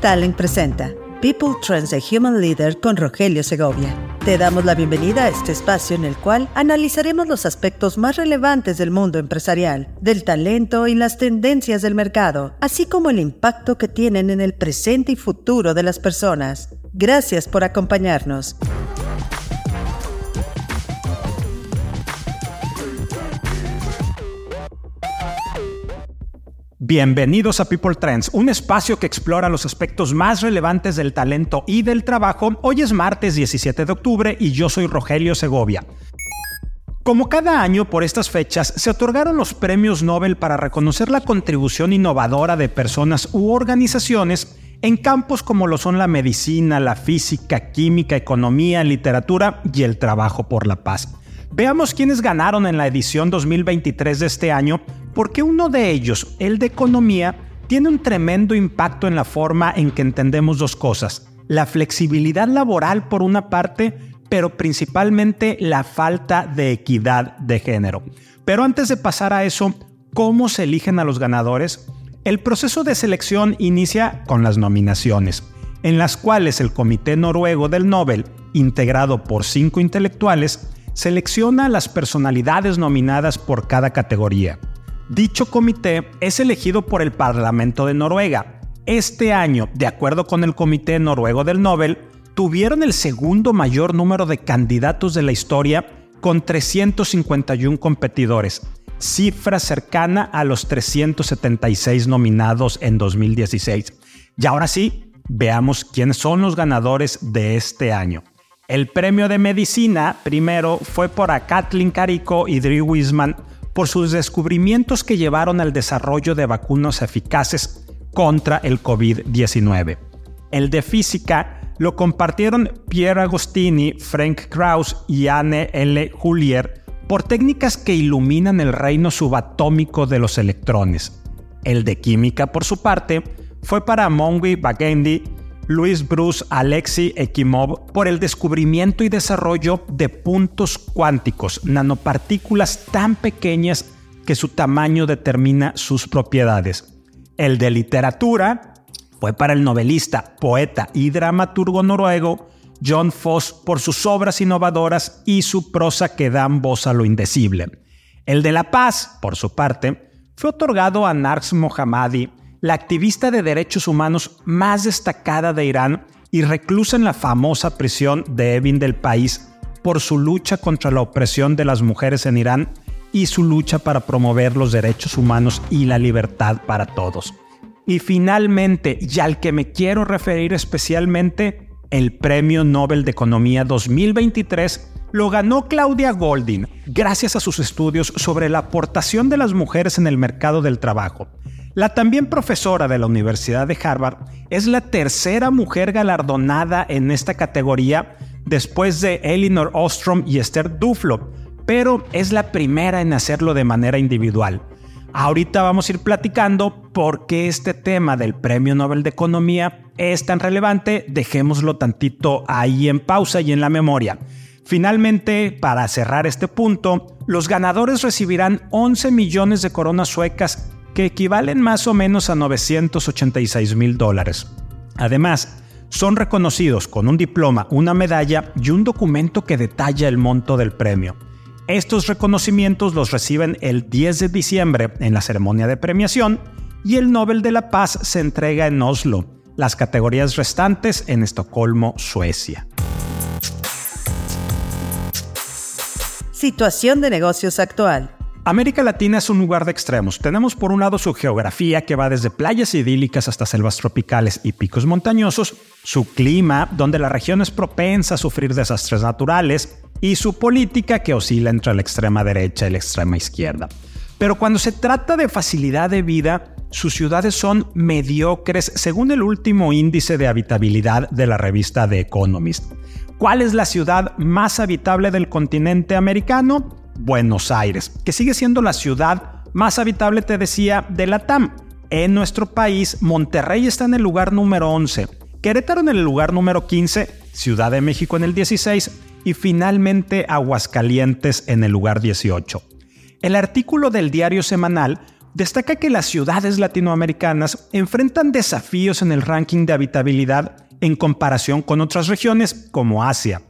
Talent presenta People Trends a Human Leader con Rogelio Segovia. Te damos la bienvenida a este espacio en el cual analizaremos los aspectos más relevantes del mundo empresarial, del talento y las tendencias del mercado, así como el impacto que tienen en el presente y futuro de las personas. Gracias por acompañarnos. Bienvenidos a People Trends, un espacio que explora los aspectos más relevantes del talento y del trabajo. Hoy es martes 17 de octubre y yo soy Rogelio Segovia. Como cada año por estas fechas, se otorgaron los premios Nobel para reconocer la contribución innovadora de personas u organizaciones en campos como lo son la medicina, la física, química, economía, literatura y el trabajo por la paz. Veamos quiénes ganaron en la edición 2023 de este año porque uno de ellos, el de economía, tiene un tremendo impacto en la forma en que entendemos dos cosas. La flexibilidad laboral por una parte, pero principalmente la falta de equidad de género. Pero antes de pasar a eso, ¿cómo se eligen a los ganadores? El proceso de selección inicia con las nominaciones, en las cuales el Comité Noruego del Nobel, integrado por cinco intelectuales, selecciona las personalidades nominadas por cada categoría. Dicho comité es elegido por el Parlamento de Noruega. Este año, de acuerdo con el Comité Noruego del Nobel, tuvieron el segundo mayor número de candidatos de la historia con 351 competidores, cifra cercana a los 376 nominados en 2016. Y ahora sí, veamos quiénes son los ganadores de este año. El premio de medicina primero fue por a Kathleen Carico y Drew Wiseman por sus descubrimientos que llevaron al desarrollo de vacunas eficaces contra el COVID-19. El de física lo compartieron Pierre Agostini, Frank Krauss y Anne L. Hullier por técnicas que iluminan el reino subatómico de los electrones. El de química, por su parte, fue para Mongi Bagendi Luis Bruce Alexei Ekimov por el descubrimiento y desarrollo de puntos cuánticos, nanopartículas tan pequeñas que su tamaño determina sus propiedades. El de literatura fue para el novelista, poeta y dramaturgo noruego John Foss por sus obras innovadoras y su prosa que dan voz a lo indecible. El de la paz, por su parte, fue otorgado a Nars Mohammadi la activista de derechos humanos más destacada de Irán y reclusa en la famosa prisión de Evin del país por su lucha contra la opresión de las mujeres en Irán y su lucha para promover los derechos humanos y la libertad para todos. Y finalmente, y al que me quiero referir especialmente, el Premio Nobel de Economía 2023 lo ganó Claudia Goldin gracias a sus estudios sobre la aportación de las mujeres en el mercado del trabajo la también profesora de la Universidad de Harvard es la tercera mujer galardonada en esta categoría después de Elinor Ostrom y Esther Duflo, pero es la primera en hacerlo de manera individual. Ahorita vamos a ir platicando por qué este tema del Premio Nobel de Economía es tan relevante, dejémoslo tantito ahí en pausa y en la memoria. Finalmente, para cerrar este punto, los ganadores recibirán 11 millones de coronas suecas que equivalen más o menos a 986 mil dólares. Además, son reconocidos con un diploma, una medalla y un documento que detalla el monto del premio. Estos reconocimientos los reciben el 10 de diciembre en la ceremonia de premiación y el Nobel de la Paz se entrega en Oslo, las categorías restantes en Estocolmo, Suecia. Situación de negocios actual. América Latina es un lugar de extremos. Tenemos por un lado su geografía que va desde playas idílicas hasta selvas tropicales y picos montañosos, su clima, donde la región es propensa a sufrir desastres naturales, y su política que oscila entre la extrema derecha y la extrema izquierda. Pero cuando se trata de facilidad de vida, sus ciudades son mediocres según el último índice de habitabilidad de la revista The Economist. ¿Cuál es la ciudad más habitable del continente americano? Buenos Aires, que sigue siendo la ciudad más habitable, te decía, de la TAM. En nuestro país, Monterrey está en el lugar número 11, Querétaro en el lugar número 15, Ciudad de México en el 16 y finalmente Aguascalientes en el lugar 18. El artículo del diario semanal destaca que las ciudades latinoamericanas enfrentan desafíos en el ranking de habitabilidad en comparación con otras regiones como Asia,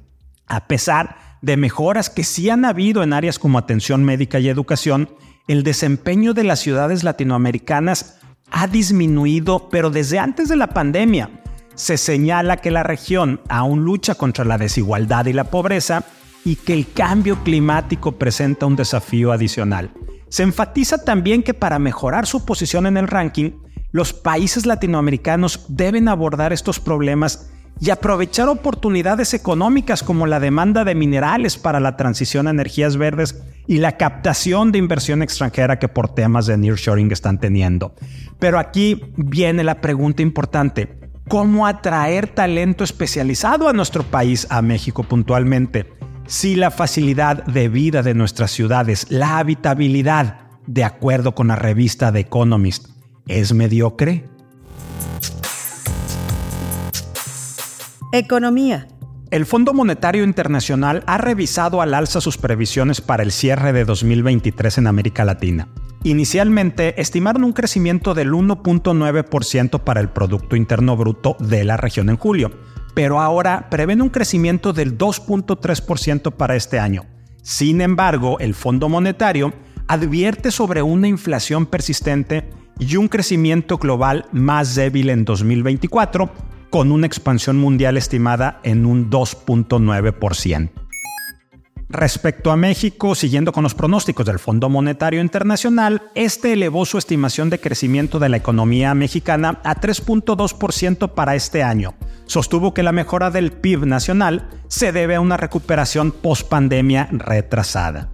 a pesar de mejoras que sí han habido en áreas como atención médica y educación, el desempeño de las ciudades latinoamericanas ha disminuido, pero desde antes de la pandemia. Se señala que la región aún lucha contra la desigualdad y la pobreza y que el cambio climático presenta un desafío adicional. Se enfatiza también que para mejorar su posición en el ranking, los países latinoamericanos deben abordar estos problemas y aprovechar oportunidades económicas como la demanda de minerales para la transición a energías verdes y la captación de inversión extranjera que por temas de nearshoring están teniendo. Pero aquí viene la pregunta importante. ¿Cómo atraer talento especializado a nuestro país, a México puntualmente? Si la facilidad de vida de nuestras ciudades, la habitabilidad, de acuerdo con la revista The Economist, es mediocre? Economía. El Fondo Monetario Internacional ha revisado al alza sus previsiones para el cierre de 2023 en América Latina. Inicialmente estimaron un crecimiento del 1.9% para el Producto Interno Bruto de la región en julio, pero ahora prevén un crecimiento del 2.3% para este año. Sin embargo, el Fondo Monetario advierte sobre una inflación persistente y un crecimiento global más débil en 2024, con una expansión mundial estimada en un 2.9%. Respecto a México, siguiendo con los pronósticos del Fondo Monetario Internacional, este elevó su estimación de crecimiento de la economía mexicana a 3.2% para este año. Sostuvo que la mejora del PIB nacional se debe a una recuperación post-pandemia retrasada.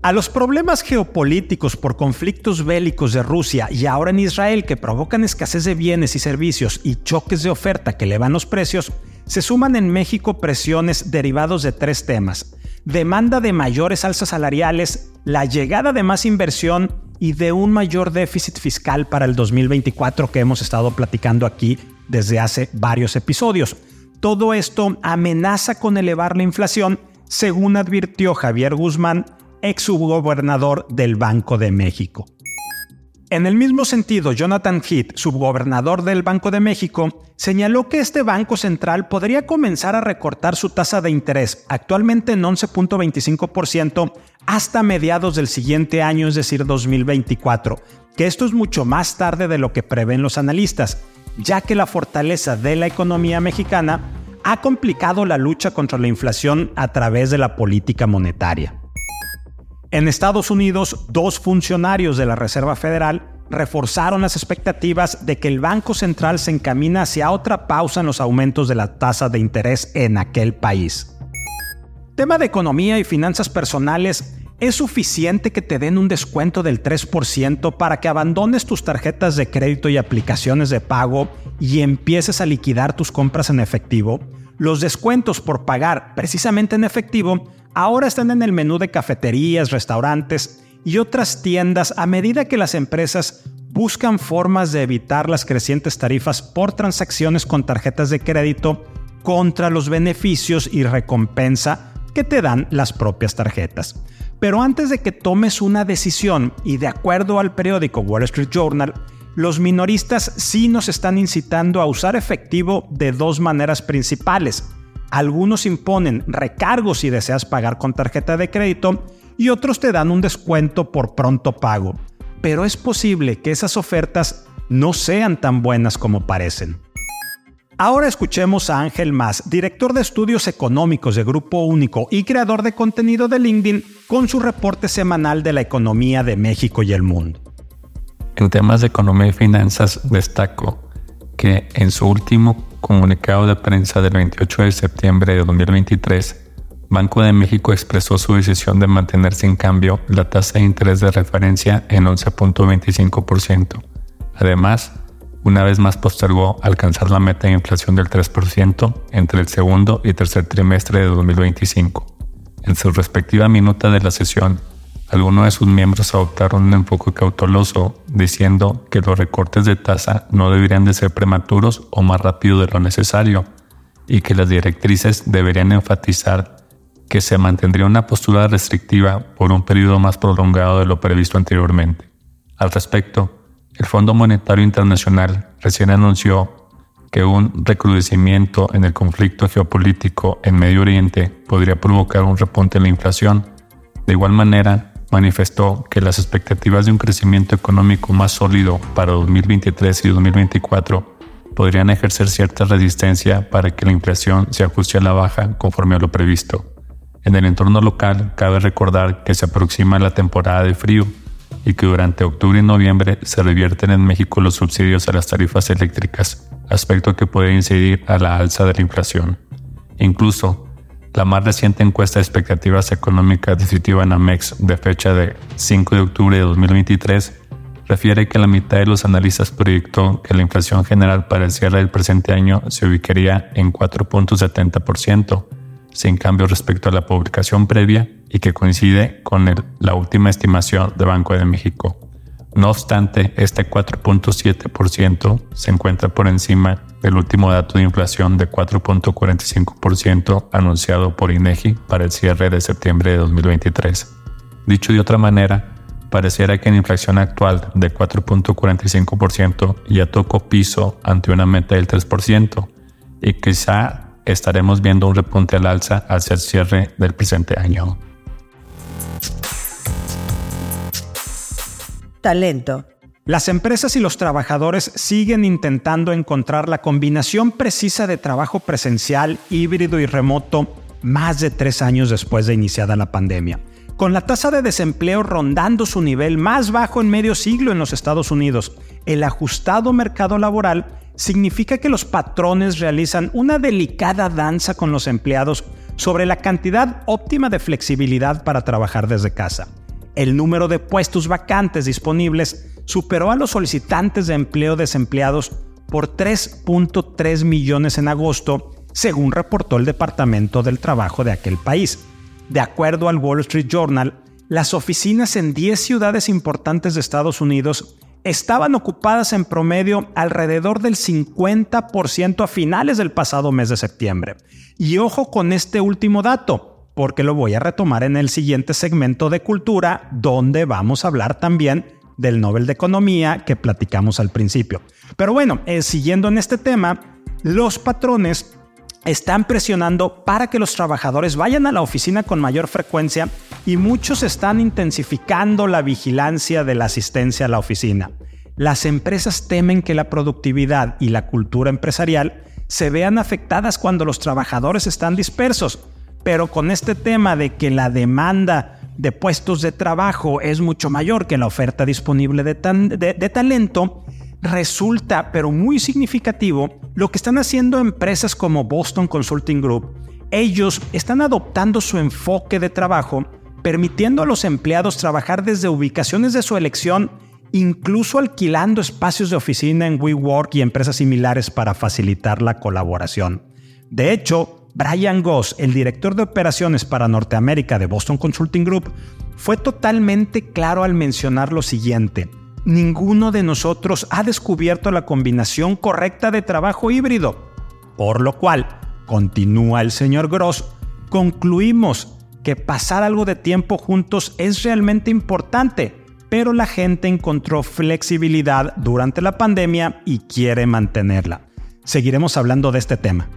A los problemas geopolíticos por conflictos bélicos de Rusia y ahora en Israel que provocan escasez de bienes y servicios y choques de oferta que elevan los precios, se suman en México presiones derivados de tres temas. Demanda de mayores alzas salariales, la llegada de más inversión y de un mayor déficit fiscal para el 2024 que hemos estado platicando aquí desde hace varios episodios. Todo esto amenaza con elevar la inflación, según advirtió Javier Guzmán, ex subgobernador del Banco de México. En el mismo sentido, Jonathan Heath, subgobernador del Banco de México, señaló que este Banco Central podría comenzar a recortar su tasa de interés, actualmente en 11.25%, hasta mediados del siguiente año, es decir, 2024, que esto es mucho más tarde de lo que prevén los analistas, ya que la fortaleza de la economía mexicana ha complicado la lucha contra la inflación a través de la política monetaria. En Estados Unidos, dos funcionarios de la Reserva Federal reforzaron las expectativas de que el Banco Central se encamina hacia otra pausa en los aumentos de la tasa de interés en aquel país. Tema de economía y finanzas personales, ¿es suficiente que te den un descuento del 3% para que abandones tus tarjetas de crédito y aplicaciones de pago y empieces a liquidar tus compras en efectivo? Los descuentos por pagar precisamente en efectivo ahora están en el menú de cafeterías, restaurantes y otras tiendas a medida que las empresas buscan formas de evitar las crecientes tarifas por transacciones con tarjetas de crédito contra los beneficios y recompensa que te dan las propias tarjetas. Pero antes de que tomes una decisión y de acuerdo al periódico Wall Street Journal, los minoristas sí nos están incitando a usar efectivo de dos maneras principales. Algunos imponen recargos si deseas pagar con tarjeta de crédito y otros te dan un descuento por pronto pago. Pero es posible que esas ofertas no sean tan buenas como parecen. Ahora escuchemos a Ángel Más, director de estudios económicos de Grupo Único y creador de contenido de LinkedIn, con su reporte semanal de la economía de México y el mundo. En temas de economía y finanzas destaco que en su último comunicado de prensa del 28 de septiembre de 2023, Banco de México expresó su decisión de mantener sin cambio la tasa de interés de referencia en 11.25%. Además, una vez más postergó alcanzar la meta de inflación del 3% entre el segundo y tercer trimestre de 2025. En su respectiva minuta de la sesión, algunos de sus miembros adoptaron un enfoque cauteloso, diciendo que los recortes de tasa no deberían de ser prematuros o más rápido de lo necesario, y que las directrices deberían enfatizar que se mantendría una postura restrictiva por un periodo más prolongado de lo previsto anteriormente. Al respecto, el Fondo Monetario Internacional recién anunció que un recrudecimiento en el conflicto geopolítico en Medio Oriente podría provocar un repunte en la inflación. De igual manera, manifestó que las expectativas de un crecimiento económico más sólido para 2023 y 2024 podrían ejercer cierta resistencia para que la inflación se ajuste a la baja conforme a lo previsto. En el entorno local, cabe recordar que se aproxima la temporada de frío y que durante octubre y noviembre se revierten en México los subsidios a las tarifas eléctricas, aspecto que puede incidir a la alza de la inflación. Incluso, la más reciente encuesta de expectativas económicas definitiva en Amex de fecha de 5 de octubre de 2023 refiere que la mitad de los analistas proyectó que la inflación general para el cierre del presente año se ubicaría en 4.70%, sin cambio respecto a la publicación previa y que coincide con la última estimación de Banco de México. No obstante, este 4.7% se encuentra por encima del último dato de inflación de 4.45% anunciado por INEGI para el cierre de septiembre de 2023. Dicho de otra manera, pareciera que la inflación actual de 4.45% ya tocó piso ante una meta del 3% y quizá estaremos viendo un repunte al alza hacia el cierre del presente año. Talento. Las empresas y los trabajadores siguen intentando encontrar la combinación precisa de trabajo presencial, híbrido y remoto más de tres años después de iniciada la pandemia. Con la tasa de desempleo rondando su nivel más bajo en medio siglo en los Estados Unidos, el ajustado mercado laboral significa que los patrones realizan una delicada danza con los empleados sobre la cantidad óptima de flexibilidad para trabajar desde casa. El número de puestos vacantes disponibles superó a los solicitantes de empleo desempleados por 3.3 millones en agosto, según reportó el Departamento del Trabajo de aquel país. De acuerdo al Wall Street Journal, las oficinas en 10 ciudades importantes de Estados Unidos estaban ocupadas en promedio alrededor del 50% a finales del pasado mes de septiembre. Y ojo con este último dato, porque lo voy a retomar en el siguiente segmento de cultura, donde vamos a hablar también del Nobel de Economía que platicamos al principio. Pero bueno, eh, siguiendo en este tema, los patrones están presionando para que los trabajadores vayan a la oficina con mayor frecuencia y muchos están intensificando la vigilancia de la asistencia a la oficina. Las empresas temen que la productividad y la cultura empresarial se vean afectadas cuando los trabajadores están dispersos, pero con este tema de que la demanda de puestos de trabajo es mucho mayor que la oferta disponible de, talento, resulta, pero muy significativo, lo que están haciendo empresas como Boston Consulting Group. Ellos están adoptando su enfoque de trabajo, permitiendo a los empleados trabajar desde ubicaciones de su elección, incluso alquilando espacios de oficina en WeWork y empresas similares para facilitar la colaboración. De hecho, Brian Goss, el director de operaciones para Norteamérica de Boston Consulting Group, fue totalmente claro al mencionar lo siguiente ninguno de nosotros ha descubierto la combinación correcta de trabajo híbrido. Por lo cual, continúa el señor Gross, concluimos que pasar algo de tiempo juntos es realmente importante, pero la gente encontró flexibilidad durante la pandemia y quiere mantenerla. Seguiremos hablando de este tema.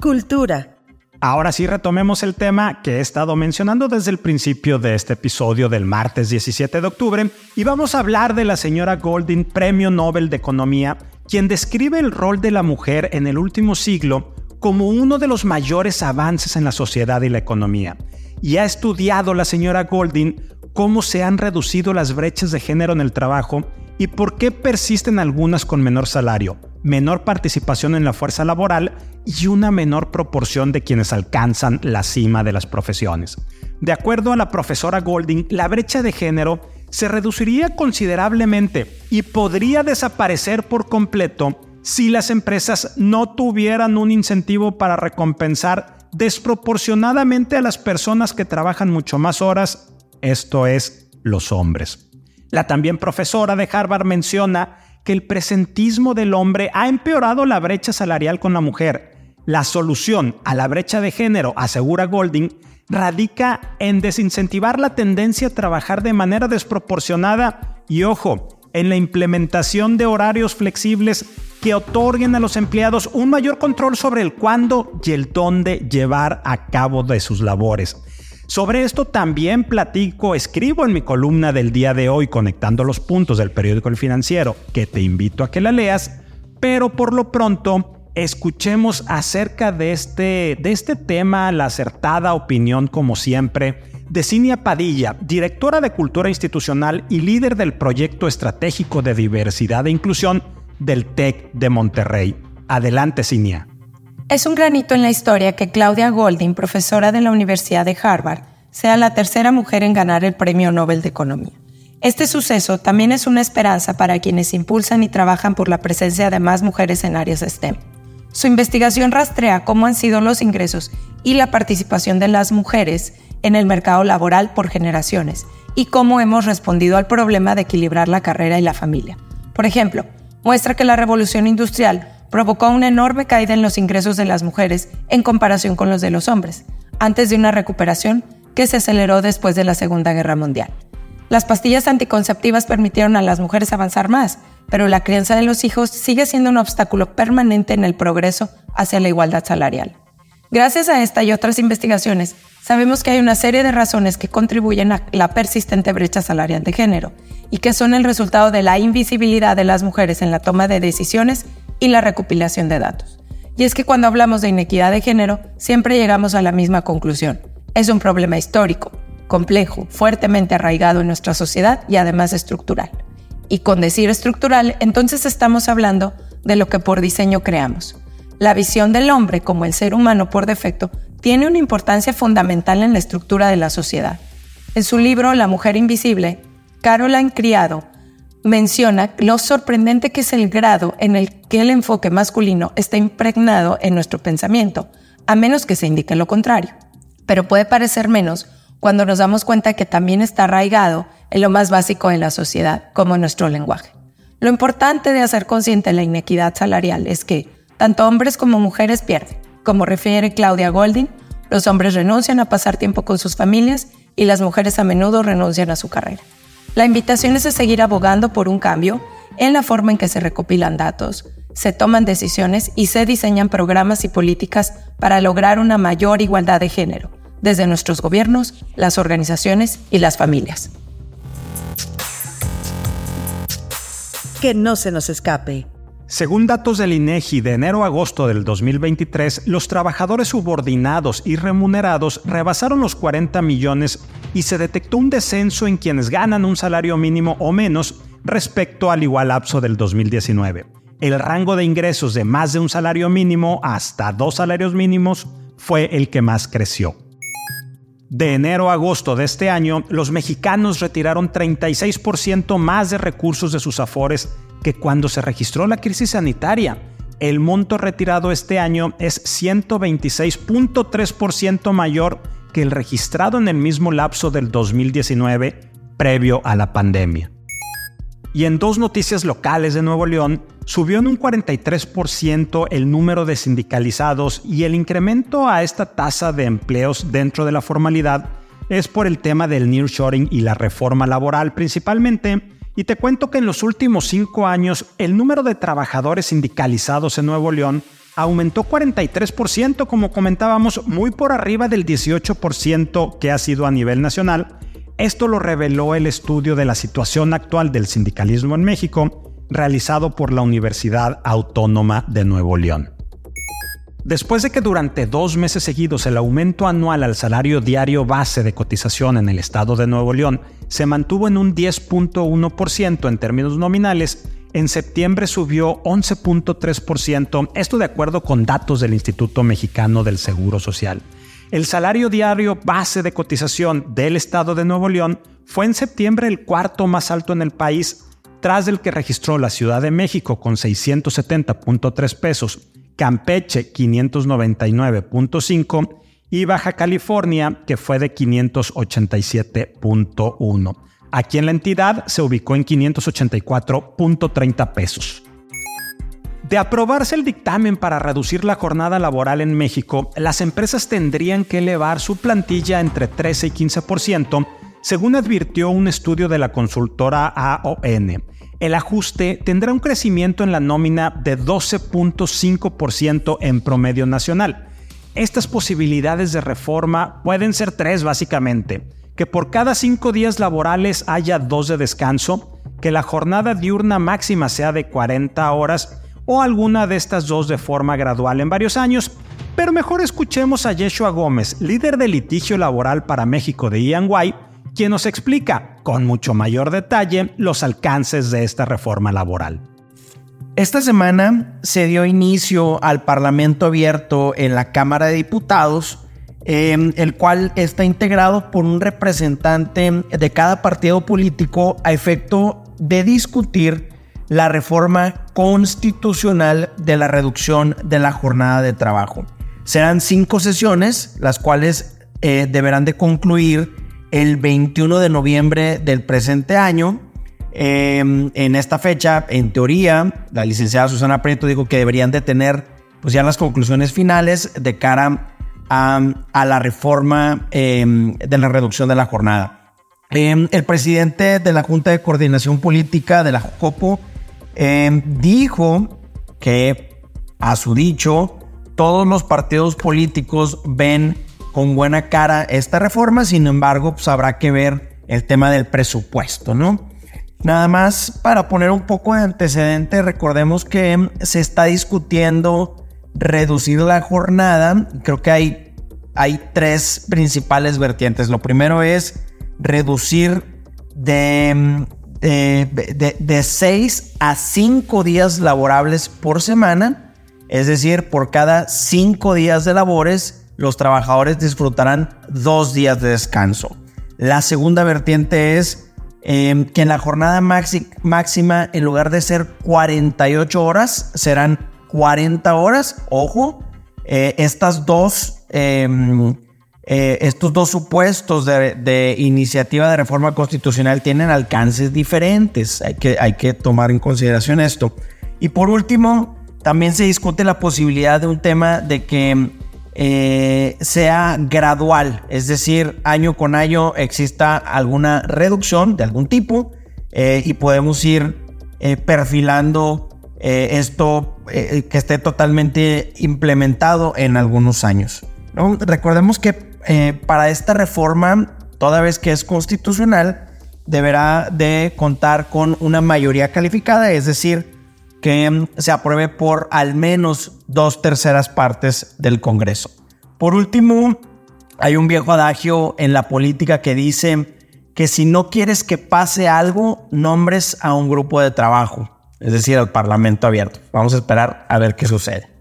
Cultura. Ahora sí retomemos el tema que he estado mencionando desde el principio de este episodio del martes 17 de octubre y vamos a hablar de la señora Golding, Premio Nobel de Economía, quien describe el rol de la mujer en el último siglo como uno de los mayores avances en la sociedad y la economía. Y ha estudiado la señora Golding cómo se han reducido las brechas de género en el trabajo y por qué persisten algunas con menor salario, menor participación en la fuerza laboral y una menor proporción de quienes alcanzan la cima de las profesiones. De acuerdo a la profesora Golding, la brecha de género se reduciría considerablemente y podría desaparecer por completo si las empresas no tuvieran un incentivo para recompensar desproporcionadamente a las personas que trabajan mucho más horas, esto es, los hombres. La también profesora de Harvard menciona que el presentismo del hombre ha empeorado la brecha salarial con la mujer La solución a la brecha de género, asegura Golding, radica en desincentivar la tendencia a trabajar de manera desproporcionada y, ojo, en la implementación de horarios flexibles que otorguen a los empleados un mayor control sobre el cuándo y el dónde llevar a cabo de sus labores. Sobre esto también platico, escribo en mi columna del día de hoy conectando los puntos del periódico El Financiero, que te invito a que la leas, pero por lo pronto escuchemos acerca de este, de este tema, la acertada opinión como siempre de Cinia Padilla, directora de Cultura Institucional y líder del proyecto estratégico de diversidad e inclusión del TEC de Monterrey. Adelante, Cinia. Es un granito en la historia que Claudia Golding, profesora de la Universidad de Harvard, sea la tercera mujer en ganar el Premio Nobel de Economía. Este suceso también es una esperanza para quienes impulsan y trabajan por la presencia de más mujeres en áreas STEM. Su investigación rastrea cómo han sido los ingresos y la participación de las mujeres en el mercado laboral por generaciones y cómo hemos respondido al problema de equilibrar la carrera y la familia. Por ejemplo, muestra que la revolución industrial provocó una enorme caída en los ingresos de las mujeres en comparación con los de los hombres, antes de una recuperación que se aceleró después de la Segunda Guerra Mundial. Las pastillas anticonceptivas permitieron a las mujeres avanzar más, pero la crianza de los hijos sigue siendo un obstáculo permanente en el progreso hacia la igualdad salarial. Gracias a esta y otras investigaciones, sabemos que hay una serie de razones que contribuyen a la persistente brecha salarial de género y que son el resultado de la invisibilidad de las mujeres en la toma de decisiones y la recopilación de datos. Y es que cuando hablamos de inequidad de género, siempre llegamos a la misma conclusión. Es un problema histórico, complejo, fuertemente arraigado en nuestra sociedad y además estructural. Y con decir estructural, entonces estamos hablando de lo que por diseño creamos la visión del hombre como el ser humano por defecto tiene una importancia fundamental en la estructura de la sociedad. En su libro La mujer invisible, Caroline Criado menciona lo sorprendente que es el grado en el que el enfoque masculino está impregnado en nuestro pensamiento, a menos que se indique lo contrario. Pero puede parecer menos cuando nos damos cuenta que también está arraigado en lo más básico de la sociedad, como nuestro lenguaje. Lo importante de hacer consciente la inequidad salarial es que, tanto hombres como mujeres pierden. Como refiere Claudia Golding, los hombres renuncian a pasar tiempo con sus familias y las mujeres a menudo renuncian a su carrera. La invitación es a seguir abogando por un cambio en la forma en que se recopilan datos, se toman decisiones y se diseñan programas y políticas para lograr una mayor igualdad de género, desde nuestros gobiernos, las organizaciones y las familias. Que no se nos escape. Según datos del INEGI de enero a agosto del 2023, los trabajadores subordinados y remunerados rebasaron los 40 millones y se detectó un descenso en quienes ganan un salario mínimo o menos respecto al igual lapso del 2019. El rango de ingresos de más de un salario mínimo hasta dos salarios mínimos fue el que más creció. De enero a agosto de este año, los mexicanos retiraron 36% más de recursos de sus afores que cuando se registró la crisis sanitaria. El monto retirado este año es 126.3% mayor que el registrado en el mismo lapso del 2019 previo a la pandemia. Y en dos noticias locales de Nuevo León, subió en un 43% el número de sindicalizados y el incremento a esta tasa de empleos dentro de la formalidad es por el tema del nearshoring y la reforma laboral principalmente, y te cuento que en los últimos cinco años el número de trabajadores sindicalizados en Nuevo León aumentó 43%, como comentábamos, muy por arriba del 18% que ha sido a nivel nacional. Esto lo reveló el estudio de la situación actual del sindicalismo en México, realizado por la Universidad Autónoma de Nuevo León. Después de que durante dos meses seguidos el aumento anual al salario diario base de cotización en el estado de Nuevo León se mantuvo en un 10.1% en términos nominales, en septiembre subió 11.3%, esto de acuerdo con datos del Instituto Mexicano del Seguro Social. El salario diario base de cotización del estado de Nuevo León fue en septiembre el cuarto más alto en el país, tras el que registró la Ciudad de México con 670.3 pesos Campeche 599.5 y Baja California que fue de 587.1. Aquí en la entidad se ubicó en 584.30 pesos. De aprobarse el dictamen para reducir la jornada laboral en México, las empresas tendrían que elevar su plantilla entre 13 y 15%, según advirtió un estudio de la consultora AON. El ajuste tendrá un crecimiento en la nómina de 12.5% en promedio nacional. Estas posibilidades de reforma pueden ser tres básicamente. Que por cada cinco días laborales haya dos de descanso, que la jornada diurna máxima sea de 40 horas o alguna de estas dos de forma gradual en varios años, pero mejor escuchemos a Yeshua Gómez, líder de litigio laboral para México de EY, quien nos explica con mucho mayor detalle los alcances de esta reforma laboral. Esta semana se dio inicio al Parlamento abierto en la Cámara de Diputados, em, el cual está integrado por un representante de cada partido político a efecto de discutir la reforma constitucional de la reducción de la jornada de trabajo. Serán cinco sesiones, las cuales eh, deberán de concluir el 21 de noviembre del presente año. Em, en esta fecha, en teoría, la licenciada Susana Prieto dijo que deberían de tener pues ya las conclusiones finales de cara a, la reforma em, de la reducción de la jornada. Em, el presidente de la Junta de Coordinación Política de la JOCOPO Em, dijo que, a su dicho, todos los partidos políticos ven con buena cara esta reforma, sin embargo, pues habrá que ver el tema del presupuesto, ¿no? Nada más para poner un poco de antecedente, recordemos que se está discutiendo reducir la jornada. Creo que hay, hay tres principales vertientes. Lo primero es reducir de de, 6 a 5 días laborables por semana, es decir, por cada 5 días de labores, los trabajadores disfrutarán 2 días de descanso. La segunda vertiente es em, que en la jornada máxima, en lugar de ser 48 horas, serán 40 horas. Ojo, eh, estas dos em, eh, estos dos supuestos de, iniciativa de reforma constitucional tienen alcances diferentes. Hay que, hay que tomar en consideración esto. Y por último, también se discute la posibilidad de un tema de que eh, sea gradual, es decir, año con año exista alguna reducción de algún tipo eh, y podemos ir perfilando esto que esté totalmente implementado en algunos años. Recordemos que eh, para esta reforma, toda vez que es constitucional, deberá de contar con una mayoría calificada, es decir, que mm, se apruebe por al menos dos terceras partes del Congreso. Por último, hay un viejo adagio en la política que dice que si no quieres que pase algo, nombres a un grupo de trabajo, es decir, al Parlamento abierto. Vamos a esperar a ver qué sucede.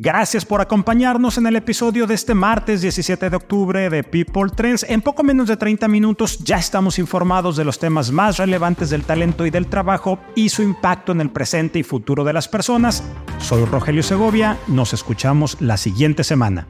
Gracias por acompañarnos en el episodio de este martes 17 de octubre de People Trends. En poco menos de 30 minutos ya estamos informados de los temas más relevantes del talento y del trabajo y su impacto en el presente y futuro de las personas. Soy Rogelio Segovia, nos escuchamos la siguiente semana.